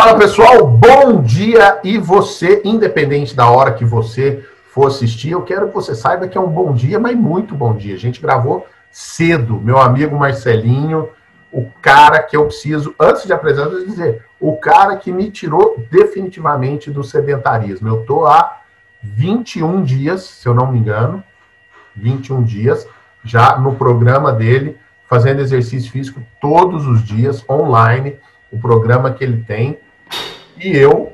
Fala pessoal, bom dia e você, independente da hora que você for assistir, eu quero que você saiba que é um bom dia, mas muito bom dia. A gente gravou cedo, meu amigo Marcelinho, o cara que eu preciso, antes de apresentar, dizer, o cara que me tirou definitivamente do sedentarismo. Eu tô há 21 dias, se eu não me engano, 21 dias, já no programa dele, fazendo exercício físico todos os dias, online, o programa que ele tem. E eu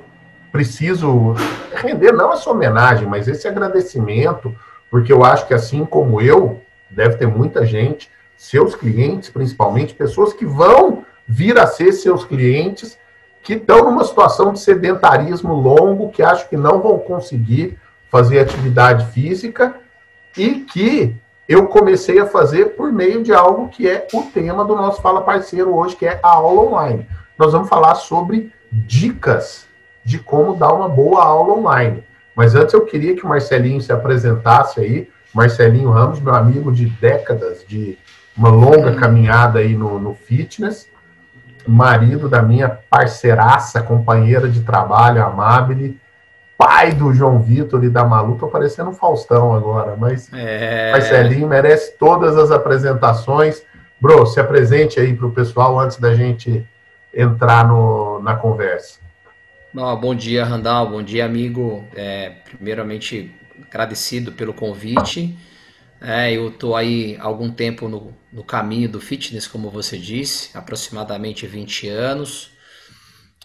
preciso render não essa homenagem, mas esse agradecimento, porque eu acho que assim como eu, deve ter muita gente, seus clientes principalmente, pessoas que vão vir a ser seus clientes, que estão numa situação de sedentarismo longo, que acham que não vão conseguir fazer atividade física e que eu comecei a fazer por meio de algo que é o tema do nosso Fala Parceiro hoje, que é a aula online. Nós vamos falar sobre dicas de como dar uma boa aula online. Mas antes eu queria que o Marcelinho se apresentasse aí. Marcelinho Ramos, meu amigo de décadas, de uma longa caminhada aí no, no fitness, marido da minha parceiraça, companheira de trabalho, Amabile, pai do João Vitor e da Malu. Tô parecendo um Faustão agora, mas é... Marcelinho merece todas as apresentações. Bro, se apresente aí para o pessoal antes da gente entrar no, na conversa. bom dia, Randall. Bom dia, amigo. É, primeiramente, agradecido pelo convite. É, eu estou aí há algum tempo no, no, caminho do fitness, como você disse, aproximadamente 20 anos.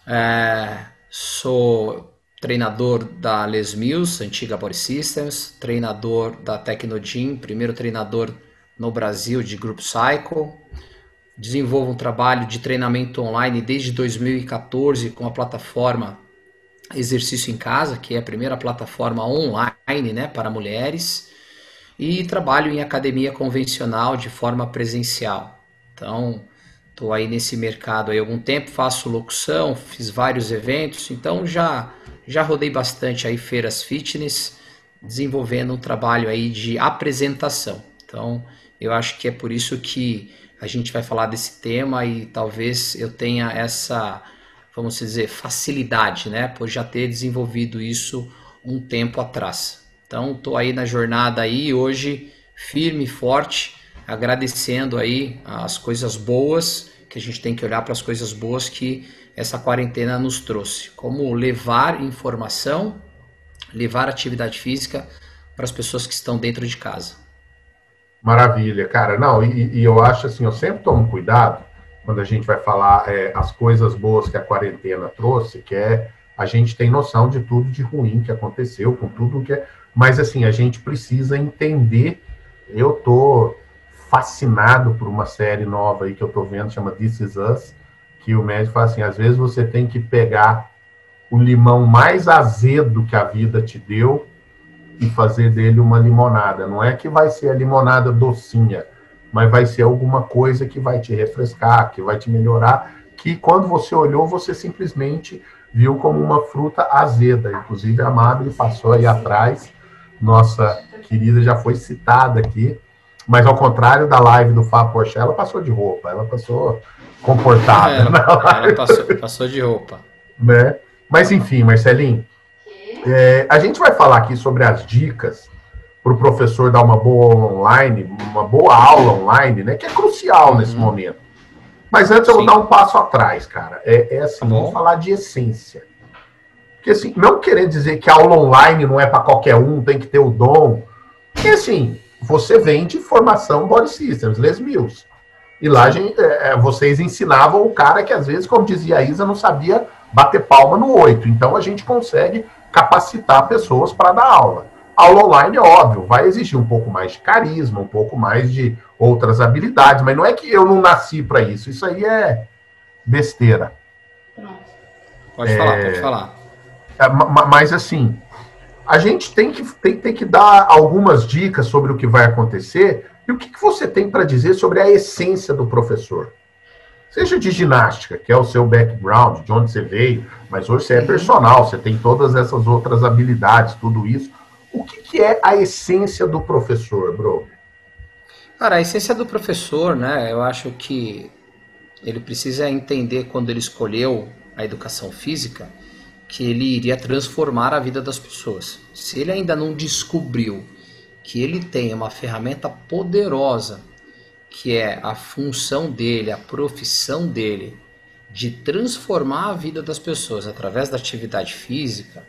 É, sou treinador da Les Mills, antiga Body Systems, treinador da Tecnogym, primeiro treinador no Brasil de Group Cycle, desenvolvo um trabalho de treinamento online desde 2014 com a plataforma Exercício em Casa, que é a primeira plataforma online né, para mulheres, e trabalho em academia convencional de forma presencial. Então, estou aí nesse mercado há algum tempo, faço locução, fiz vários eventos, então já, já rodei bastante aí feiras fitness, desenvolvendo um trabalho aí de apresentação. Então, eu acho que é por isso que a gente vai falar desse tema e talvez eu tenha essa, vamos dizer, facilidade, né, por já ter desenvolvido isso um tempo atrás. Então, estou aí na jornada aí hoje, firme e forte, agradecendo aí as coisas boas, que a gente tem que olhar para as coisas boas que essa quarentena nos trouxe. Como levar informação, levar atividade física para as pessoas que estão dentro de casa. Maravilha, cara. Não, e, e, eu acho assim, eu sempre tomo cuidado quando a gente vai falar é, as coisas boas que a quarentena trouxe, que é a gente tem noção de tudo de ruim que aconteceu, com tudo que é. Mas assim, a gente precisa entender. Eu tô fascinado por uma série nova aí que eu tô vendo, chama This Is Us, que o médico fala assim, às vezes você tem que pegar o limão mais azedo que a vida te deu e fazer dele uma limonada. Não é que vai ser a limonada docinha, mas vai ser alguma coisa que vai te refrescar, que vai te melhorar, que quando você olhou, você simplesmente viu como uma fruta azeda. Inclusive, a Amable passou aí atrás, nossa querida já foi citada aqui, mas ao contrário da live do Fábio Porsche, ela passou de roupa, ela passou comportada. É, ela passou, passou de roupa. Né? Mas enfim, Marcelinho, é, a gente vai falar aqui sobre as dicas para o professor dar uma boa online, uma boa aula online, né? Que é crucial uhum. nesse momento. Mas antes Sim. eu vou dar um passo atrás, cara. É, é assim, tá vamos falar de essência. Porque assim, não querendo dizer que a aula online não é para qualquer um, tem que ter o dom. Porque assim, você vende formação Body Systems, Les Mills. E lá gente, é, é, vocês ensinavam o cara que às vezes, como dizia a Isa, não sabia bater palma no oito. Então a gente consegue capacitar pessoas para dar aula. Aula online, é óbvio, vai exigir um pouco mais de carisma, um pouco mais de outras habilidades, mas não é que eu não nasci para isso, isso aí é besteira. Pode é... falar, pode falar. É, mas assim, a gente tem que, tem, tem que dar algumas dicas sobre o que vai acontecer e o que, que você tem para dizer sobre a essência do professor. Seja de ginástica, que é o seu background, de onde você veio, mas hoje você é personal, você tem todas essas outras habilidades, tudo isso. O que, que é a essência do professor, bro? Cara, a essência do professor, né? Eu acho que ele precisa entender quando ele escolheu a educação física que ele iria transformar a vida das pessoas. Se ele ainda não descobriu que ele tem uma ferramenta poderosa, que é a função dele, a profissão dele, de transformar a vida das pessoas através da atividade física.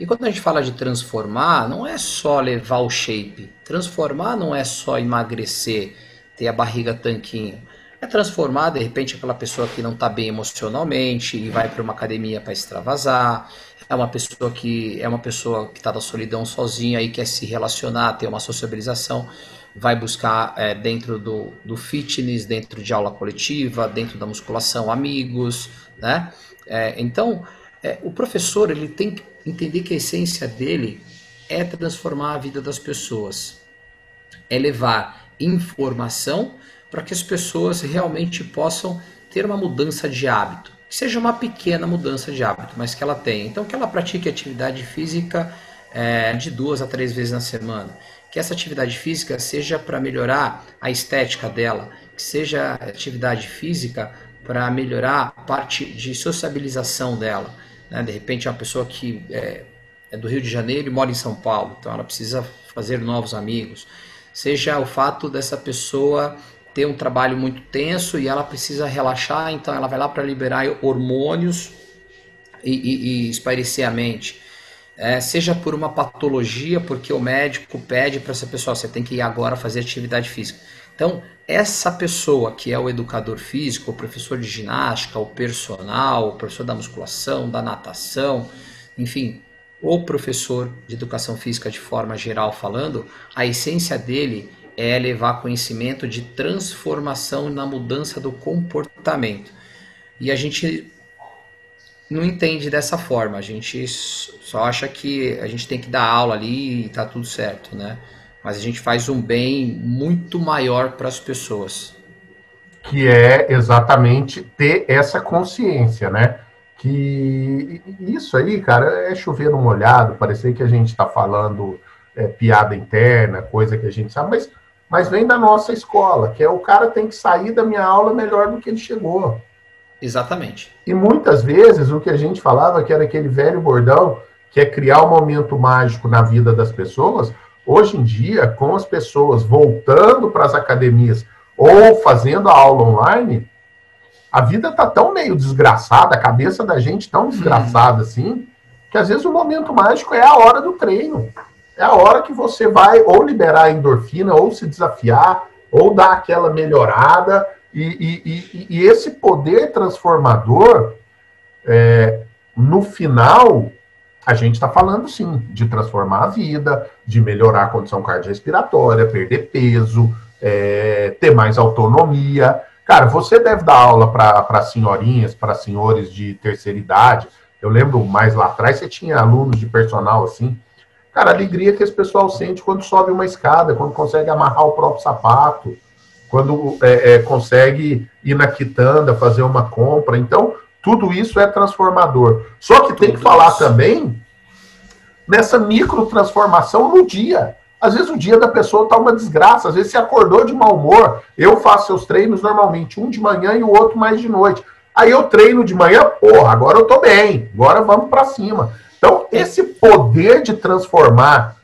E quando a gente fala de transformar, não é só levar o shape. Transformar não é só emagrecer, ter a barriga tanquinho é transformar de repente aquela pessoa que não está bem emocionalmente e vai para uma academia para extravasar. É uma pessoa que é uma pessoa que está da solidão sozinha e quer se relacionar, ter uma sociabilização, vai buscar é, dentro do, do fitness, dentro de aula coletiva, dentro da musculação, amigos, né? É, então, é, o professor ele tem que entender que a essência dele é transformar a vida das pessoas, é levar informação para que as pessoas realmente possam ter uma mudança de hábito. Que seja uma pequena mudança de hábito, mas que ela tenha. Então, que ela pratique atividade física é, de duas a três vezes na semana. Que essa atividade física seja para melhorar a estética dela, que seja atividade física para melhorar a parte de sociabilização dela. Né? De repente, é uma pessoa que é, é do Rio de Janeiro e mora em São Paulo, então ela precisa fazer novos amigos. Seja o fato dessa pessoa ter um trabalho muito tenso e ela precisa relaxar, então ela vai lá para liberar hormônios e, e, e espairecer a mente. É, seja por uma patologia, porque o médico pede para essa pessoa, você tem que ir agora fazer atividade física. Então, essa pessoa que é o educador físico, o professor de ginástica, o personal, o professor da musculação, da natação, enfim, o professor de educação física de forma geral falando, a essência dele é levar conhecimento de transformação na mudança do comportamento. E a gente não entende dessa forma, a gente só acha que a gente tem que dar aula ali e tá tudo certo, né? Mas a gente faz um bem muito maior para as pessoas. Que é exatamente ter essa consciência, né? Que isso aí, cara, é chover no molhado, parecer que a gente está falando é, piada interna, coisa que a gente sabe, mas mas vem da nossa escola, que é o cara tem que sair da minha aula melhor do que ele chegou. Exatamente. E muitas vezes o que a gente falava que era aquele velho bordão, que é criar um momento mágico na vida das pessoas, hoje em dia, com as pessoas voltando para as academias ou fazendo a aula online, a vida tá tão meio desgraçada, a cabeça da gente tão desgraçada assim, que às vezes o momento mágico é a hora do treino é a hora que você vai ou liberar a endorfina, ou se desafiar, ou dar aquela melhorada. E, e, e, esse poder transformador, é, no final, a gente está falando sim de transformar a vida, de melhorar a condição cardiorrespiratória, perder peso, é, ter mais autonomia. Cara, você deve dar aula para senhorinhas, para senhores de terceira idade. Eu lembro mais lá atrás, você tinha alunos de personal assim, Cara, a alegria que esse pessoal sente quando sobe uma escada, quando consegue amarrar o próprio sapato, quando é, é, consegue ir na quitanda, fazer uma compra. Então, tudo isso é transformador. Só que tem que falar também nessa micro transformação no dia. Às vezes o dia da pessoa está uma desgraça, às vezes você acordou de mau humor. Eu faço seus treinos normalmente, um de manhã e o outro mais de noite. Aí eu treino de manhã, porra, agora eu tô bem, agora vamos para cima. Então, esse poder de transformar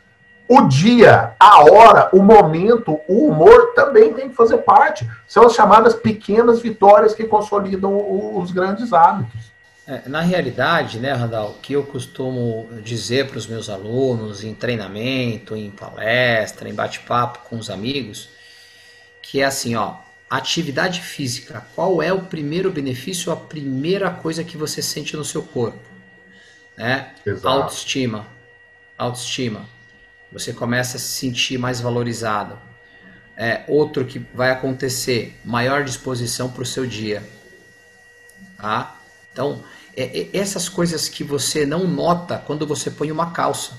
o dia, a hora, o momento, o humor também tem que fazer parte. São as chamadas pequenas vitórias que consolidam os grandes hábitos. É, na realidade, né, Randall, que eu costumo dizer para os meus alunos em treinamento, em palestra, em bate-papo com os amigos, que é assim, ó, atividade física, qual é o primeiro benefício, a primeira coisa que você sente no seu corpo? né? Exato. Autoestima. Autoestima. Você começa a se sentir mais valorizado. É, outro que vai acontecer, maior disposição para o seu dia. Tá? Então, é, é, essas coisas que você não nota quando você põe uma calça.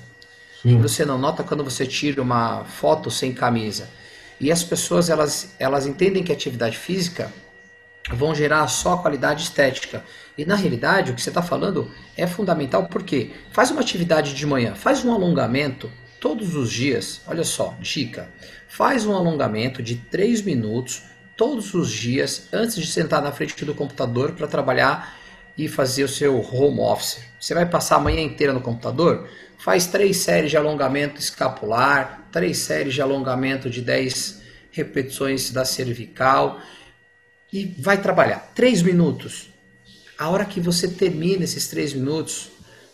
Sim. Você não nota quando você tira uma foto sem camisa. E as pessoas elas, elas entendem que atividade física vão gerar só qualidade estética. E na realidade, o que você está falando é fundamental porque faz uma atividade de manhã, faz um alongamento todos os dias. Olha só, dica: faz um alongamento de 3 minutos todos os dias antes de sentar na frente do computador para trabalhar e fazer o seu home office. Você vai passar a manhã inteira no computador? Faz três séries de alongamento escapular, três séries de alongamento de 10 repetições da cervical e vai trabalhar. Três minutos. A hora que você termina esses três minutos,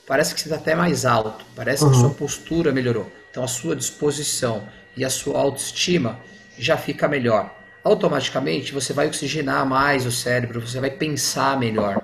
parece que você está até mais alto, parece uhum. que a sua postura melhorou. Então a sua disposição e a sua autoestima já fica melhor. Automaticamente você vai oxigenar mais o cérebro, você vai pensar melhor.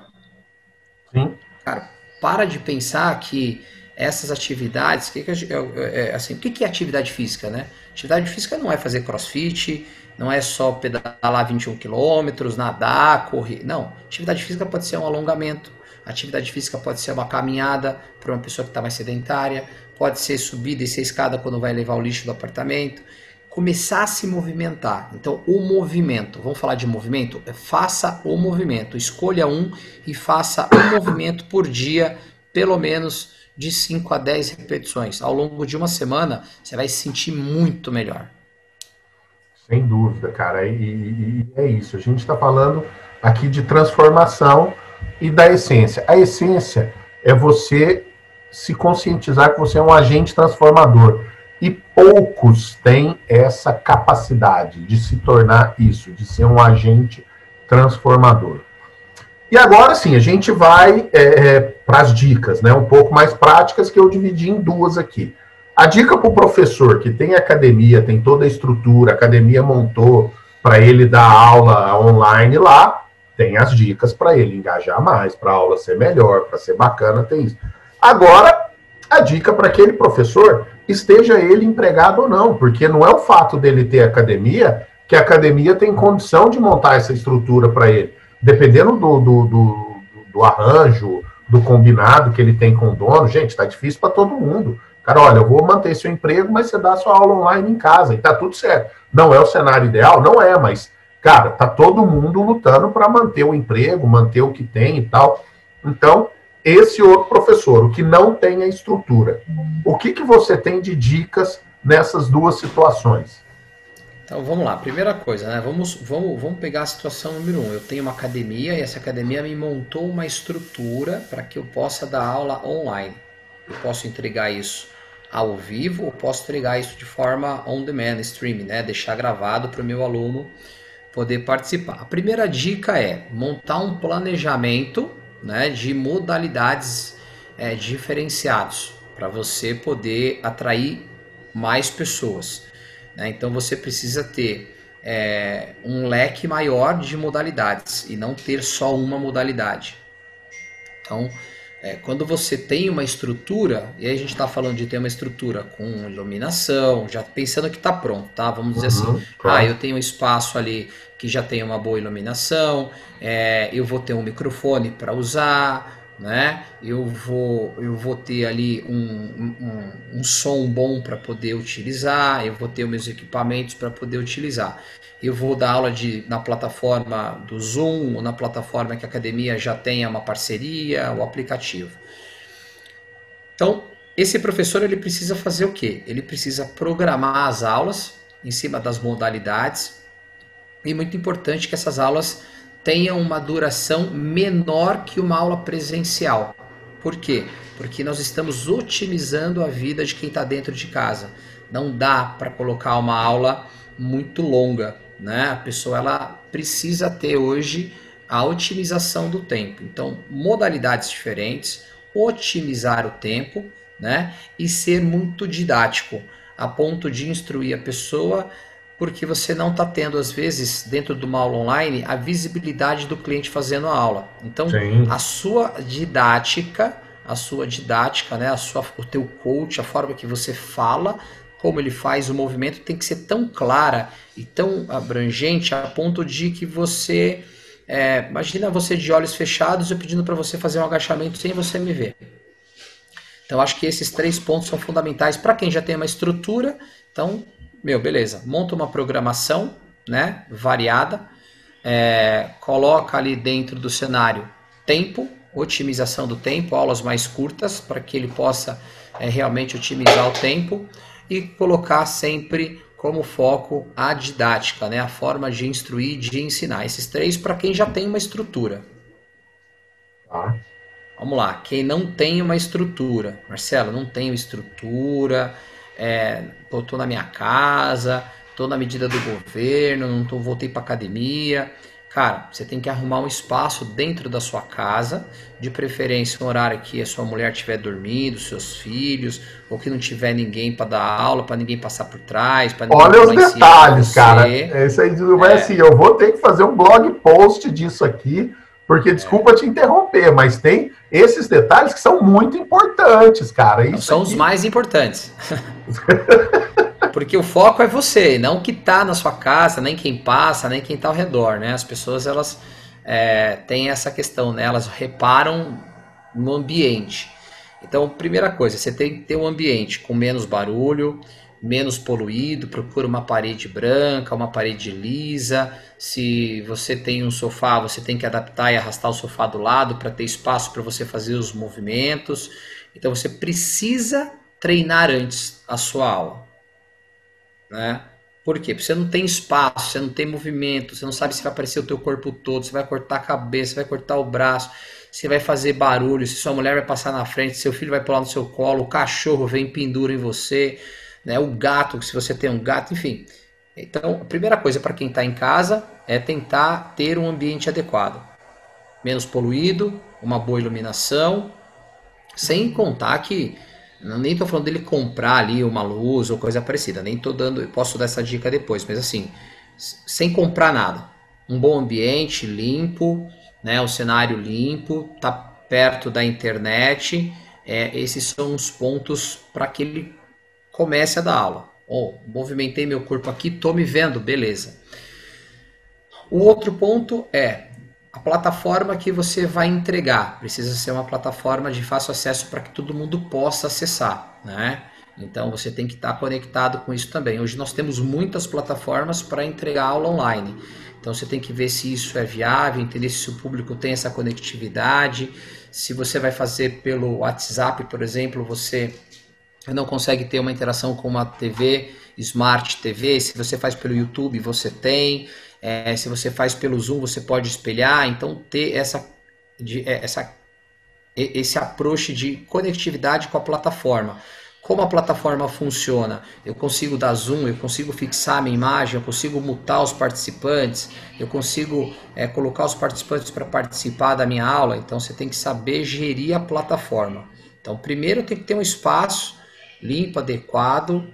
Sim. Cara, para de pensar que essas atividades, que que é, é, assim, o que é atividade física, né? Atividade física não é fazer crossfit, não é só pedalar 21 quilômetros, nadar, correr. Não. Atividade física pode ser um alongamento. Atividade física pode ser uma caminhada para uma pessoa que está mais sedentária. Pode ser subir e descer escada quando vai levar o lixo do apartamento. Começar a se movimentar. Então, o movimento, vamos falar de movimento? É faça o movimento. Escolha um e faça um movimento por dia, pelo menos de 5 a 10 repetições. Ao longo de uma semana, você vai se sentir muito melhor. Sem dúvida, cara. E, e, e é isso. A gente está falando aqui de transformação e da essência. A essência é você se conscientizar que você é um agente transformador. E poucos têm essa capacidade de se tornar isso, de ser um agente transformador. E agora sim, a gente vai é, é para as dicas, né? Um pouco mais práticas que eu dividi em duas aqui. A dica para o professor que tem academia, tem toda a estrutura, a academia montou para ele dar aula online lá, tem as dicas para ele engajar mais, para a aula ser melhor, para ser bacana, tem isso. Agora, a dica para aquele professor, esteja ele empregado ou não, porque não é o fato dele ter academia que a academia tem condição de montar essa estrutura para ele. Dependendo do, do, do, do arranjo, do combinado que ele tem com o dono, gente, está difícil para todo mundo. Cara, olha, eu vou manter seu emprego, mas você dá sua aula online em casa e tá tudo certo. Não é o cenário ideal? Não é, mas, cara, tá todo mundo lutando para manter o emprego, manter o que tem e tal. Então, esse outro professor, o que não tem a estrutura. O que, que você tem de dicas nessas duas situações? Então vamos lá, primeira coisa, né? Vamos, vamos, vamos pegar a situação número um. Eu tenho uma academia e essa academia me montou uma estrutura para que eu possa dar aula online. Eu posso entregar isso ao vivo ou posso entregar isso de forma on demand, streaming, né? Deixar gravado para o meu aluno poder participar. A primeira dica é montar um planejamento né, de modalidades é, diferenciados para você poder atrair mais pessoas. Né? Então você precisa ter é, um leque maior de modalidades e não ter só uma modalidade. Então é, quando você tem uma estrutura, e aí a gente está falando de ter uma estrutura com iluminação, já pensando que está pronto, tá? Vamos dizer uhum, assim, claro. ah, eu tenho um espaço ali que já tem uma boa iluminação, é, eu vou ter um microfone para usar, né? Eu vou, eu vou ter ali um, um, um som bom para poder utilizar, eu vou ter meus equipamentos para poder utilizar eu vou dar aula de, na plataforma do Zoom, ou na plataforma que a academia já tenha uma parceria, o aplicativo. Então, esse professor ele precisa fazer o quê? Ele precisa programar as aulas em cima das modalidades e muito importante que essas aulas tenham uma duração menor que uma aula presencial. Por quê? Porque nós estamos otimizando a vida de quem está dentro de casa. Não dá para colocar uma aula muito longa né? A pessoa ela precisa ter hoje a otimização do tempo. Então, modalidades diferentes, otimizar o tempo, né? E ser muito didático, a ponto de instruir a pessoa, porque você não está tendo, às vezes, dentro de uma aula online, a visibilidade do cliente fazendo a aula. Então, Sim. a sua didática, a sua didática, né? A sua, o teu coach, a forma que você fala, como ele faz o movimento tem que ser tão clara e tão abrangente a ponto de que você é, imagina você de olhos fechados eu pedindo para você fazer um agachamento sem você me ver. Então acho que esses três pontos são fundamentais para quem já tem uma estrutura. Então, meu, beleza, monta uma programação, né, variada, é, coloca ali dentro do cenário tempo, otimização do tempo, aulas mais curtas para que ele possa é, realmente otimizar o tempo e colocar sempre como foco a didática, né? a forma de instruir, de ensinar. Esses três para quem já tem uma estrutura. Ah. Vamos lá, quem não tem uma estrutura, Marcelo, não tenho estrutura, é, tô na minha casa, tô na medida do governo, não tô, voltei para academia. Cara, você tem que arrumar um espaço dentro da sua casa, de preferência um horário que a sua mulher estiver dormindo, seus filhos, ou que não tiver ninguém para dar aula, para ninguém passar por trás. Olha os detalhes, cara. Esse aí vai é. assim, eu vou ter que fazer um blog post disso aqui, porque desculpa te interromper, mas tem esses detalhes que são muito importantes, cara. Isso são aqui... os mais importantes. Porque o foco é você, não o que está na sua casa, nem quem passa, nem quem está ao redor, né? As pessoas, elas é, têm essa questão, né? Elas reparam no ambiente. Então, primeira coisa, você tem que ter um ambiente com menos barulho, menos poluído, procura uma parede branca, uma parede lisa. Se você tem um sofá, você tem que adaptar e arrastar o sofá do lado para ter espaço para você fazer os movimentos. Então você precisa treinar antes a sua aula né? Por quê? Porque você não tem espaço, você não tem movimento, você não sabe se vai aparecer o teu corpo todo, você vai cortar a cabeça, vai cortar o braço, você vai fazer barulho, se sua mulher vai passar na frente, seu filho vai pular no seu colo, o cachorro vem pendura em você, né? O gato, se você tem um gato, enfim. Então, a primeira coisa para quem está em casa é tentar ter um ambiente adequado, menos poluído, uma boa iluminação, sem contar que nem tô falando dele comprar ali uma luz ou coisa parecida, nem tô dando, posso dar essa dica depois, mas assim, sem comprar nada. Um bom ambiente, limpo, né, o cenário limpo, tá perto da internet, é, esses são os pontos para que ele comece a dar aula. Oh, movimentei meu corpo aqui, tô me vendo, beleza. O outro ponto é a plataforma que você vai entregar precisa ser uma plataforma de fácil acesso para que todo mundo possa acessar, né? Então você tem que estar conectado com isso também. Hoje nós temos muitas plataformas para entregar aula online. Então você tem que ver se isso é viável, entender se o público tem essa conectividade. Se você vai fazer pelo WhatsApp, por exemplo, você não consegue ter uma interação com uma TV, Smart TV. Se você faz pelo YouTube, você tem. É, se você faz pelo Zoom, você pode espelhar. Então, ter essa, de, é, essa, esse approach de conectividade com a plataforma. Como a plataforma funciona? Eu consigo dar zoom, eu consigo fixar a minha imagem, eu consigo mutar os participantes, eu consigo é, colocar os participantes para participar da minha aula. Então você tem que saber gerir a plataforma. Então, primeiro tem que ter um espaço limpo, adequado,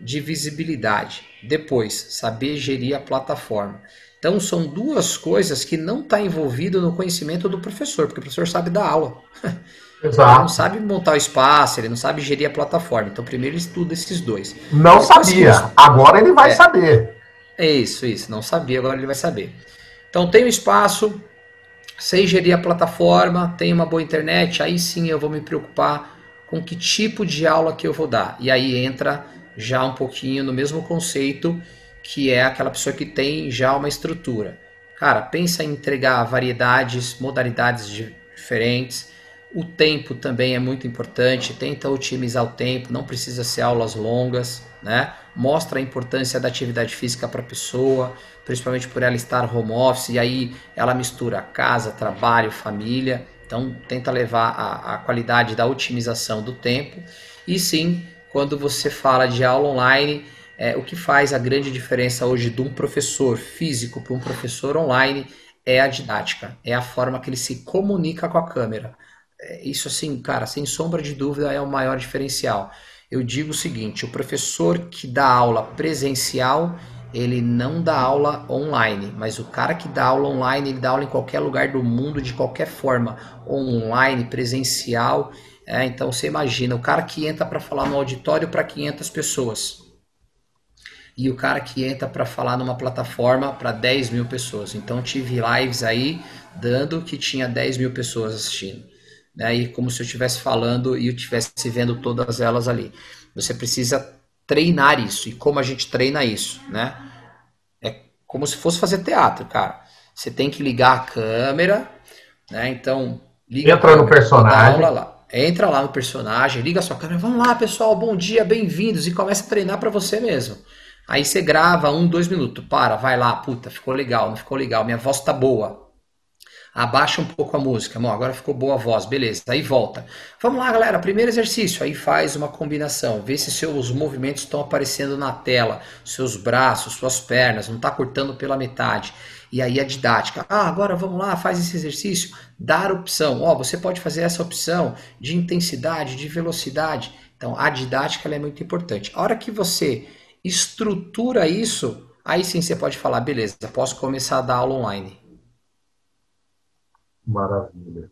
de visibilidade. Depois, saber gerir a plataforma. Então, são duas coisas que não está envolvido no conhecimento do professor, porque o professor sabe dar aula. Exato. Ele não sabe montar o espaço, ele não sabe gerir a plataforma. Então, primeiro ele estuda esses dois. Não Depois, sabia, agora ele vai é, saber. É isso, isso. Não sabia, agora ele vai saber. Então, tem o espaço, sei gerir a plataforma, tem uma boa internet, aí sim eu vou me preocupar com que tipo de aula que eu vou dar. E aí entra já um pouquinho no mesmo conceito que é aquela pessoa que tem já uma estrutura. Cara, pensa em entregar variedades, modalidades diferentes. O tempo também é muito importante, tenta otimizar o tempo, não precisa ser aulas longas, né? Mostra a importância da atividade física para a pessoa, principalmente por ela estar home office, e aí ela mistura casa, trabalho, família. Então tenta levar a, a qualidade da otimização do tempo. E sim, quando você fala de aula online, é, o que faz a grande diferença hoje de um professor físico para um professor online é a didática, é a forma que ele se comunica com a câmera. É, isso, assim, cara, sem sombra de dúvida, é o maior diferencial. Eu digo o seguinte: o professor que dá aula presencial, ele não dá aula online, mas o cara que dá aula online, ele dá aula em qualquer lugar do mundo, de qualquer forma, online, presencial é, então você imagina o cara que entra para falar no auditório para 500 pessoas e o cara que entra para falar numa plataforma para 10 mil pessoas. Então tive lives aí dando que tinha 10 mil pessoas assistindo. Né? E como se eu estivesse falando e eu estivesse vendo todas elas ali. Você precisa treinar isso. E como a gente treina isso? Né? É como se fosse fazer teatro, cara. Você tem que ligar a câmera, né? Então, liga Entra no personagem. Lá entra lá no personagem, liga a sua câmera, vamos lá pessoal, bom dia, bem-vindos e começa a treinar para você mesmo. Aí você grava um, dois minutos, para, vai lá, puta, ficou legal, não ficou legal, minha voz tá boa. Abaixa um pouco a música. Bom, agora ficou boa a voz, beleza. Aí volta. Vamos lá, galera. Primeiro exercício. Aí faz uma combinação. Vê se seus movimentos estão aparecendo na tela. Seus braços, suas pernas. Não está cortando pela metade. E aí a didática. Ah, agora vamos lá, faz esse exercício. Dar opção. Ó, oh, você pode fazer essa opção de intensidade, de velocidade. Então a didática é muito importante. A hora que você estrutura isso, aí sim você pode falar, beleza, posso começar a dar aula online. Maravilha.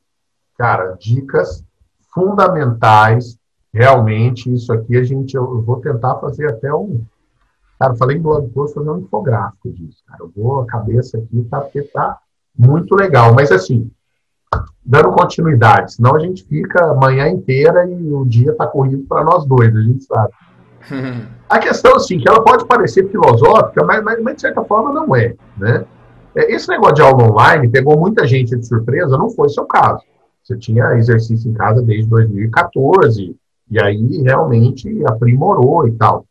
Cara, dicas fundamentais. Realmente, isso aqui a gente. Eu vou tentar fazer até um. Cara, falei em blog post, fazer um infográfico disso. Cara, eu vou, a cabeça aqui tá, porque tá muito legal. Mas assim, dando continuidade, senão a gente fica a manhã inteira e o dia tá corrido para nós dois, a gente sabe. a questão, assim, que ela pode parecer filosófica, mas, mas, mas de certa forma não é, né? É, esse negócio de aula online pegou muita gente de surpresa, não foi seu caso. Você tinha exercício em casa desde 2014, e aí realmente aprimorou e tal.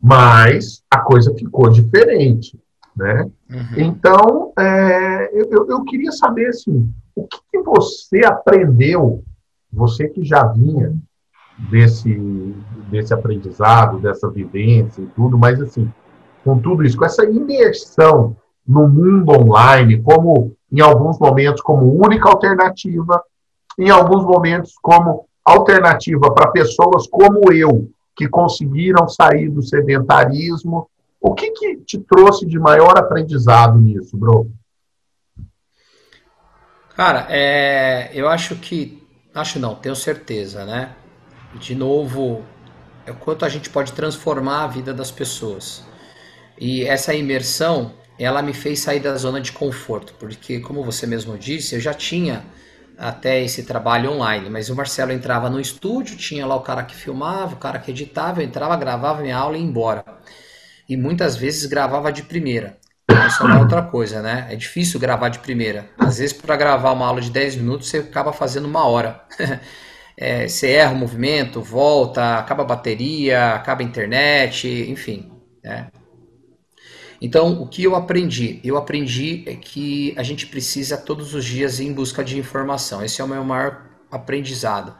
Mas a coisa ficou diferente, né? Uhum. Então, é, eu, eu queria saber, assim, o que, que você aprendeu, você que já vinha desse, desse aprendizado, dessa vivência e tudo, mas assim, com tudo isso, com essa imersão no mundo online, como em alguns momentos como única alternativa, em alguns momentos como alternativa para pessoas como eu, que conseguiram sair do sedentarismo. O que, que te trouxe de maior aprendizado nisso, bro? Cara, é, eu acho que. Acho não, tenho certeza, né? De novo, é o quanto a gente pode transformar a vida das pessoas. E essa imersão, ela me fez sair da zona de conforto, porque, como você mesmo disse, eu já tinha até esse trabalho online, mas o Marcelo entrava no estúdio, tinha lá o cara que filmava, o cara que editava, eu entrava, gravava minha aula e ia embora. E muitas vezes gravava de primeira. Isso é outra coisa, né? É difícil gravar de primeira. Às vezes, para gravar uma aula de 10 minutos, você acaba fazendo uma hora. é, você erra o movimento, volta, acaba a bateria, acaba a internet, enfim. Né? Então, o que eu aprendi? Eu aprendi é que a gente precisa todos os dias ir em busca de informação. Esse é o meu maior aprendizado.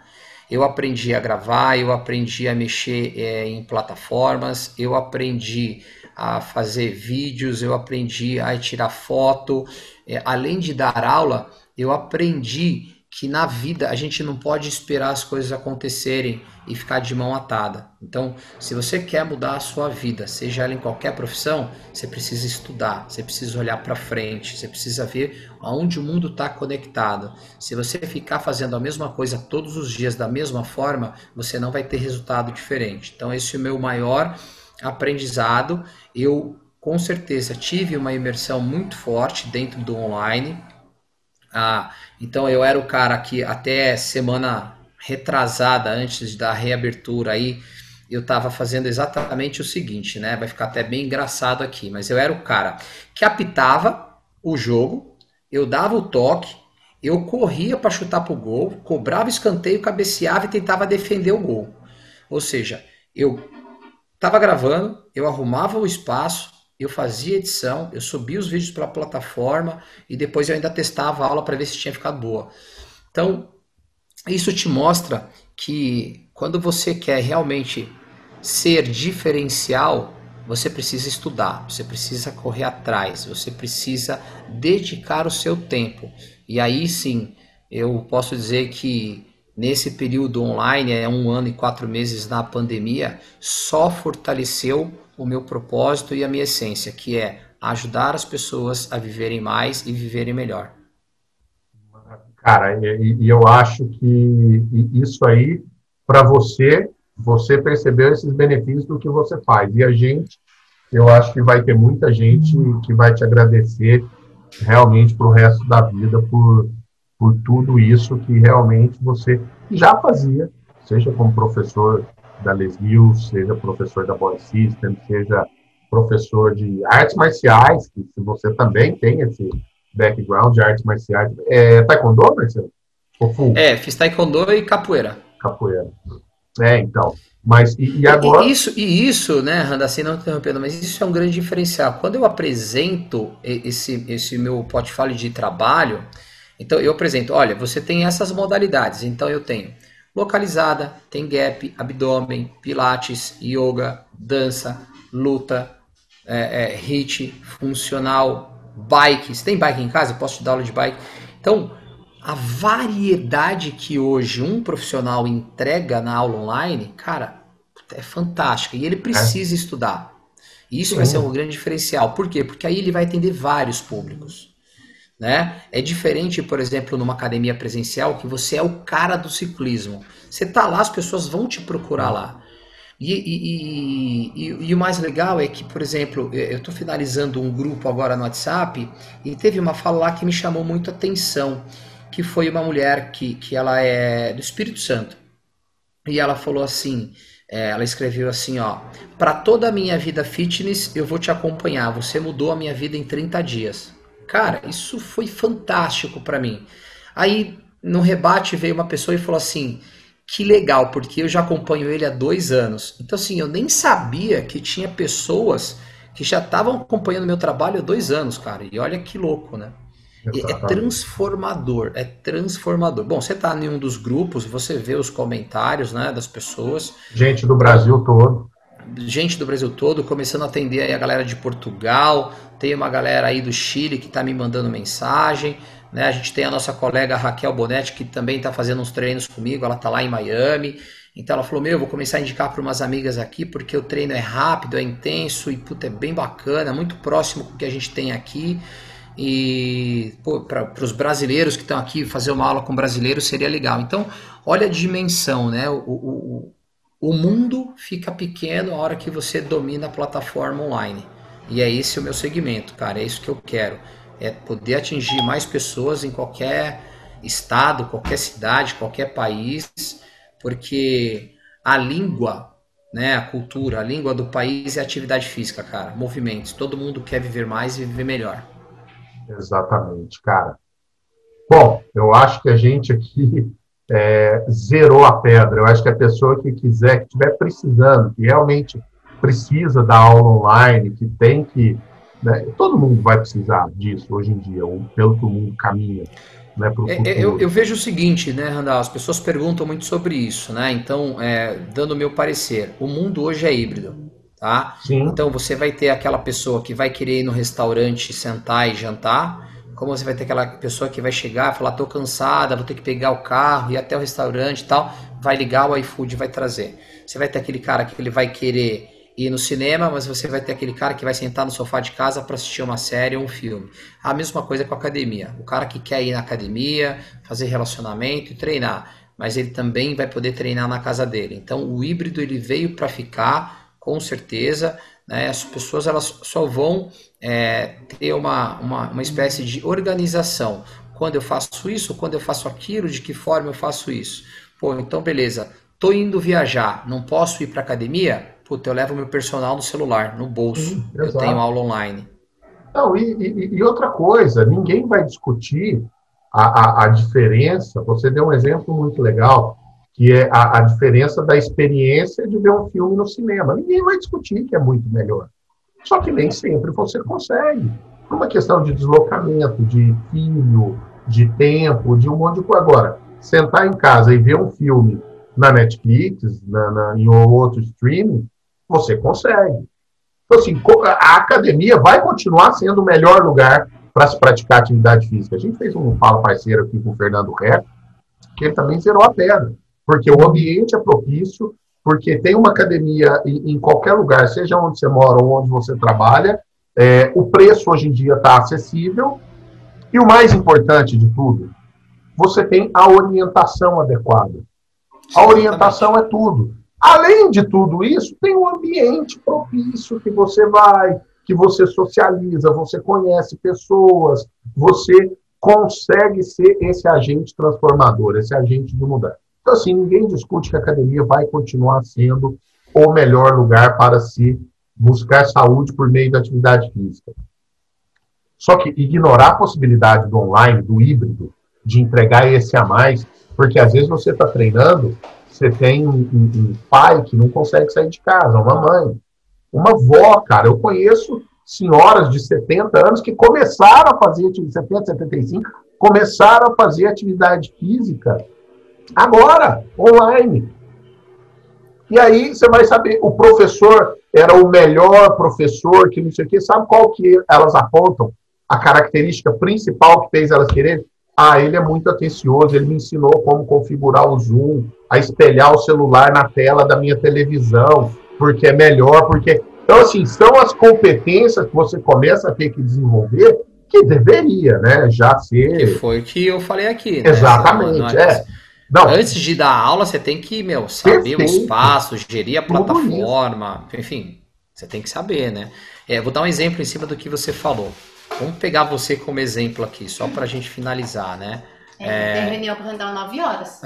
Eu aprendi a gravar, eu aprendi a mexer é, em plataformas, eu aprendi a fazer vídeos, eu aprendi a tirar foto. É, além de dar aula, eu aprendi que na vida a gente não pode esperar as coisas acontecerem e ficar de mão atada. Então, se você quer mudar a sua vida, seja ela em qualquer profissão, você precisa estudar, você precisa olhar para frente, você precisa ver aonde o mundo está conectado. Se você ficar fazendo a mesma coisa todos os dias da mesma forma, você não vai ter resultado diferente. Então, esse é o meu maior aprendizado. Eu com certeza tive uma imersão muito forte dentro do online. Ah, então eu era o cara que até semana retrasada, antes da reabertura aí, eu estava fazendo exatamente o seguinte, né? Vai ficar até bem engraçado aqui, mas eu era o cara que apitava o jogo, eu dava o toque, eu corria para chutar pro gol, cobrava escanteio, cabeceava e tentava defender o gol. Ou seja, eu estava gravando, eu arrumava o espaço, eu fazia edição, eu subia os vídeos para a plataforma e depois eu ainda testava a aula para ver se tinha ficado boa. Então, isso te mostra que quando você quer realmente ser diferencial, você precisa estudar, você precisa correr atrás, você precisa dedicar o seu tempo. E aí sim, eu posso dizer que nesse período online, é um ano e quatro meses na pandemia, só fortaleceu o meu propósito e a minha essência, que é ajudar as pessoas a viverem mais e viverem melhor. Cara, e, e eu acho que isso aí, para você, você percebeu esses benefícios do que você faz. E a gente, eu acho que vai ter muita gente que vai te agradecer realmente para o resto da vida por, por tudo isso que realmente você já fazia, seja como professor da Les Mills, seja professor da Boy System, seja professor de artes marciais, que se você também tem esse background de artes marciais. É taekwondo, Marcelo? É, fiz taekwondo e capoeira. Capoeira. É, então. Mas e, e agora. E isso, e isso, né, Randa, assim, não interrompendo, mas isso é um grande diferencial. Quando eu apresento esse, esse meu portfólio de trabalho, então eu apresento, olha, você tem essas modalidades. Então eu tenho localizada, tem gap, abdômen, pilates, yoga, dança, luta, é, é, hit, funcional, bike. Você tem bike em casa? Eu posso te dar aula de bike. Então, a variedade que hoje um profissional entrega na aula online, cara, é fantástica. E ele precisa é. estudar. E isso Sim. vai ser um grande diferencial. Por quê? Porque aí ele vai atender vários públicos. Né? É diferente, por exemplo, numa academia presencial, que você é o cara do ciclismo. Você tá lá, as pessoas vão te procurar lá. E, e, e, e, o mais legal é que, por exemplo, eu estou finalizando um grupo agora no WhatsApp e teve uma fala lá que me chamou muito a atenção, que foi uma mulher que, que ela é do Espírito Santo. E ela falou assim, é, ela escreveu assim, ó, para toda a minha vida fitness eu vou te acompanhar, você mudou a minha vida em 30 dias. Cara, isso foi fantástico para mim. Aí, no rebate, veio uma pessoa e falou assim, que legal, porque eu já acompanho ele há dois anos. Então, assim, eu nem sabia que tinha pessoas que já estavam acompanhando meu trabalho há dois anos, cara. E olha que louco, né? É transformador, é transformador. Bom, você está em um dos grupos, você vê os comentários né, das pessoas. Gente do Brasil todo. Gente do Brasil todo, começando a atender aí a galera de Portugal, tem uma galera aí do Chile que está me mandando mensagem. Né? A gente tem a nossa colega Raquel Bonetti, que também está fazendo uns treinos comigo, ela está lá em Miami. Então ela falou: Meu, eu vou começar a indicar para umas amigas aqui, porque o treino é rápido, é intenso e puta, é bem bacana, muito próximo com o que a gente tem aqui. E para os brasileiros que estão aqui, fazer uma aula com brasileiros seria legal. Então, olha a dimensão, né? O, o, o mundo fica pequeno a hora que você domina a plataforma online. E é esse o meu segmento, cara. É isso que eu quero é poder atingir mais pessoas em qualquer estado, qualquer cidade, qualquer país, porque a língua, né, a cultura, a língua do país é atividade física, cara, movimentos. Todo mundo quer viver mais e viver melhor. Exatamente, cara. Bom, eu acho que a gente aqui é, zerou a pedra. Eu acho que a pessoa que quiser, que estiver precisando, que realmente precisa da aula online, que tem que né? Todo mundo vai precisar disso hoje em dia, ou pelo que o mundo caminha. Né, é, eu, eu, vejo o seguinte, né, Randall? As pessoas perguntam muito sobre isso, né? Então, é, dando o meu parecer, o mundo hoje é híbrido, tá? Sim. Então, você vai ter aquela pessoa que vai querer ir no restaurante, sentar e jantar, como você vai ter aquela pessoa que vai chegar falar, tô cansada, vou ter que pegar o carro, ir até o restaurante e tal, vai ligar o iFood vai trazer. Você vai ter aquele cara que ele vai querer ir no cinema, mas você vai ter aquele cara que vai sentar no sofá de casa para assistir uma série ou um filme. A mesma coisa com a academia. O cara que quer ir na academia, fazer relacionamento e treinar, mas ele também vai poder treinar na casa dele. Então, o híbrido ele veio para ficar, com certeza. Né? As pessoas elas só vão é, ter uma, uma, uma espécie de organização. Quando eu faço isso, quando eu faço aquilo, de que forma eu faço isso. Pô, então beleza. Tô indo viajar, não posso ir para academia? Puta, eu levo meu personal no celular, no bolso. Sim, eu tenho aula online. Não, e, e, e, outra coisa, ninguém vai discutir a, a, a, diferença. Você deu um exemplo muito legal, que é a, a diferença da experiência de ver um filme no cinema. Ninguém vai discutir que é muito melhor. Só que nem sempre você consegue. Por uma questão de deslocamento, de filho, de tempo, de um monte de coisa. Agora, sentar em casa e ver um filme na Netflix, na, na, em outro streaming, você consegue. Então, assim, a academia vai continuar sendo o melhor lugar para se praticar atividade física. A gente fez um fala parceiro aqui com o Fernando Ré, que ele também zerou a pedra, porque o ambiente é propício, porque tem uma academia em, em qualquer lugar, seja onde você mora ou onde você trabalha, é, o preço hoje em dia está acessível, e o mais importante de tudo, você tem a orientação adequada. A orientação é tudo. Além de tudo isso, tem um ambiente propício que você vai, que você socializa, você conhece pessoas, você consegue ser esse agente transformador, esse agente de mudança. Então, assim, ninguém discute que a academia vai continuar sendo o melhor lugar para se buscar saúde por meio da atividade física. Só que ignorar a possibilidade do online, do híbrido, de entregar esse a mais, porque às vezes você está treinando você tem um, um, um, pai que não consegue sair de casa, uma mãe, uma avó, cara. Eu conheço senhoras de 70 anos que começaram a fazer, 70, 75, começaram a fazer atividade física agora, online. E aí você vai saber, o professor era o melhor professor, que não sei o quê, sabe qual que elas apontam? A característica principal que fez elas quererem? Ah, ele é muito atencioso, ele me ensinou como configurar o Zoom, a espelhar o celular na tela da minha televisão, porque é melhor, porque. Então, assim, são as competências que você começa a ter que desenvolver que deveria, né, já ser. Que foi o que eu falei aqui. Né? Exatamente, é. Não. Antes de dar aula, você tem que, meu, saber Perfeito. os passos, gerir a plataforma, enfim, você tem que saber, né? É, vou dar um exemplo em cima do que você falou. Vamos pegar você como exemplo aqui, só para a gente finalizar, né? É, tem reunião para andar 9 horas.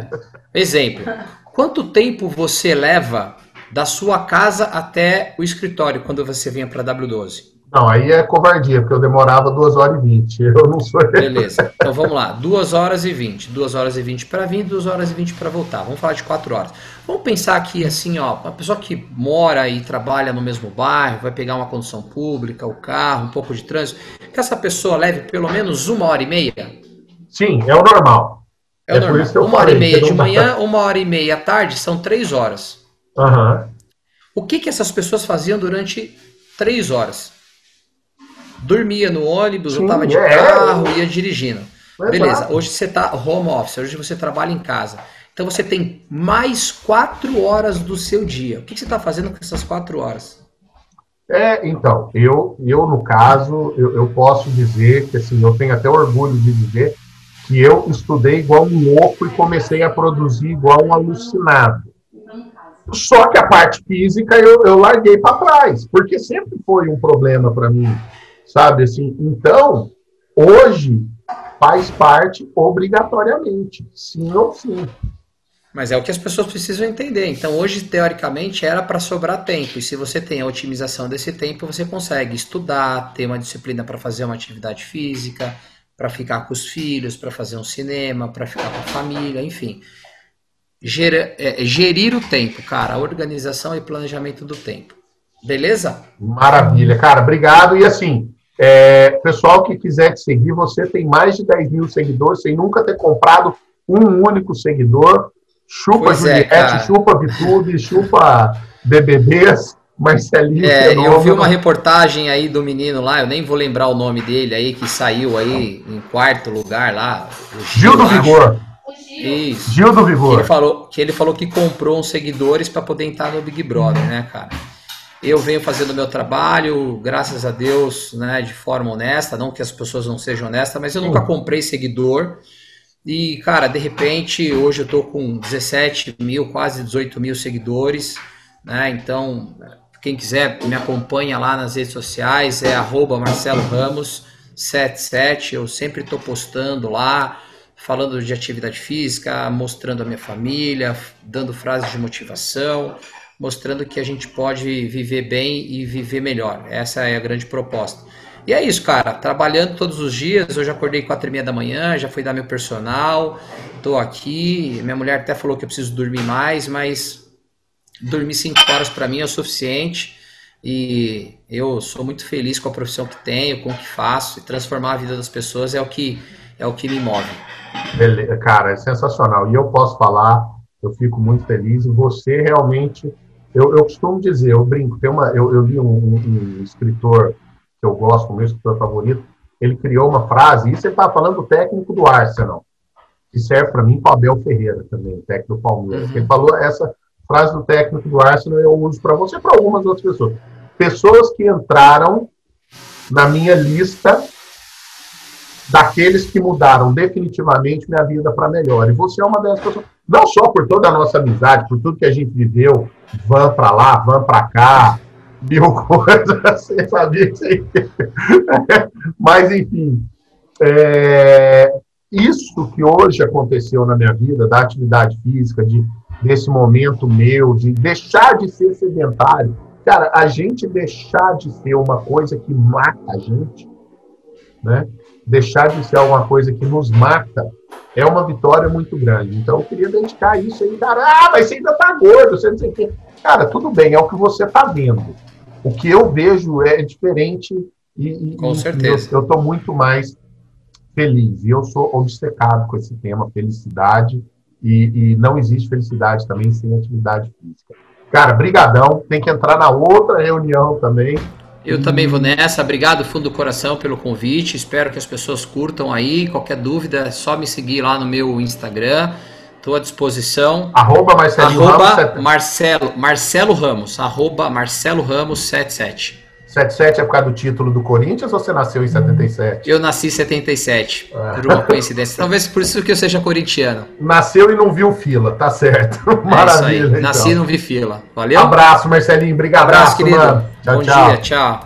exemplo. Quanto tempo você leva da sua casa até o escritório quando você vinha para W12? Não, aí é covardia, porque eu demorava 2 horas e 20. Eu não sou. Beleza. Então vamos lá. 2 horas e 20. 2 horas e 20 para vir, 2 horas e 20 para voltar. Vamos falar de 4 horas. Vamos pensar aqui assim, ó, uma pessoa que mora e trabalha no mesmo bairro, vai pegar uma condução pública, o carro, um pouco de trânsito, que essa pessoa leve pelo menos uma hora e meia? Sim, é o normal. É, é o normal. uma hora e meia de manhã, uma hora e meia à tarde, são 3 horas. Uhum. O que, que essas pessoas faziam durante 3 horas? Dormia no ônibus, Sim, voltava de é. carro, ia dirigindo. Beleza, hoje você está home office, hoje você trabalha em casa. Então você tem mais quatro horas do seu dia. O que você está fazendo com essas quatro horas? É, então, eu, eu no caso, eu, eu, posso dizer que assim, eu tenho até orgulho de dizer que eu estudei igual um louco e comecei a produzir igual um alucinado. Só que a parte física eu, eu larguei para trás, porque sempre foi um problema para mim sabe assim? Então, hoje faz parte obrigatoriamente, sim ou sim. Mas é o que as pessoas precisam entender. Então, hoje, teoricamente, era para sobrar tempo. E se você tem a otimização desse tempo, você consegue estudar, ter uma disciplina para fazer uma atividade física, para ficar com os filhos, para fazer um cinema, para ficar com a família, enfim. Ger é, gerir o tempo, cara, organização e planejamento do tempo. Beleza? Maravilha, cara. Obrigado. E assim, é, pessoal que quiser te seguir, você tem mais de 10 mil seguidores sem nunca ter comprado um único seguidor. Chupa pois é, Juliette, é, chupa Vitube, chupa BBBs. Marcelinho. É, eu vi uma reportagem aí do menino lá, eu nem vou lembrar o nome dele aí, que saiu aí em quarto lugar lá. Gil, Gil do Vigor. Isso. Gil do Vigor. Que ele falou que, ele falou que comprou uns seguidores para poder entrar no Big Brother, né, cara? Eu venho fazendo o meu trabalho, graças a Deus, né, de forma honesta, não que as pessoas não sejam honestas, mas eu nunca comprei seguidor. E, cara, de repente, hoje eu tô com 17 mil, quase 18 mil seguidores, né? Então, quem quiser me acompanha lá nas redes sociais, é arroba Marcelo Ramos 77. Eu sempre estou postando lá, falando de atividade física, mostrando a minha família, dando frases de motivação mostrando que a gente pode viver bem e viver melhor. Essa é a grande proposta. E é isso, cara. Trabalhando todos os dias. Hoje acordei quatro e meia da manhã, já fui dar meu personal. Tô aqui. Minha mulher até falou que eu preciso dormir mais, mas dormir cinco horas para mim é o suficiente. E eu sou muito feliz com a profissão que tenho, com o que faço. E transformar a vida das pessoas é o que é o que me move. Beleza, cara, é sensacional. E eu posso falar, eu fico muito feliz. E você realmente eu, eu costumo dizer, eu brinco, tem uma, eu, eu li um, um, escritor que eu gosto, meu escritor favorito, ele criou uma frase, isso ele está falando do técnico do Arsenal, que serve para mim para Abel Ferreira também, técnico do Palmeiras. Uhum. Ele falou essa frase do técnico do Arsenal, eu uso para você e para algumas outras pessoas. Pessoas que entraram na minha lista daqueles que mudaram definitivamente minha vida para melhor. E você é uma dessas pessoas. Não só por toda a nossa amizade, por tudo que a gente viveu, van para lá, van para cá, mil coisas, você sabia que. Mas, enfim, é... isso que hoje aconteceu na minha vida, da atividade física, de, desse momento meu, de deixar de ser sedentário, cara, a gente deixar de ser uma coisa que mata a gente, né? Deixar de ser alguma coisa que nos mata, é uma vitória muito grande. Então, eu queria dedicar isso aí, cara. Ah, mas você ainda tá gordo, você não sei o quê. Cara, tudo bem, é o que você tá vendo. O que eu vejo é diferente e, com certeza. eu estou muito mais feliz. E eu sou obcecado com esse tema, felicidade. E, e, não existe felicidade também sem atividade física. Cara, brigadão. Tem que entrar na outra reunião também. Eu também vou nessa. Obrigado, fundo do coração, pelo convite. Espero que as pessoas curtam aí. Qualquer dúvida, é só me seguir lá no meu Instagram. Estou à disposição. Arroba Marcelo arroba Ramos. Marcelo, Marcelo Ramos. Arroba Marcelo Ramos 77. 77 é por causa do título do Corinthians ou você nasceu em 77? Eu nasci em 77, é. por uma coincidência. Talvez por isso que eu seja corintiano. Nasceu e não viu fila, tá certo. É Maravilha. Então. Nasci e não vi fila. Valeu? Abraço, Marcelinho. Obrigado. Abraço, querido. Mano. Tchau, Bom tchau. dia, tchau.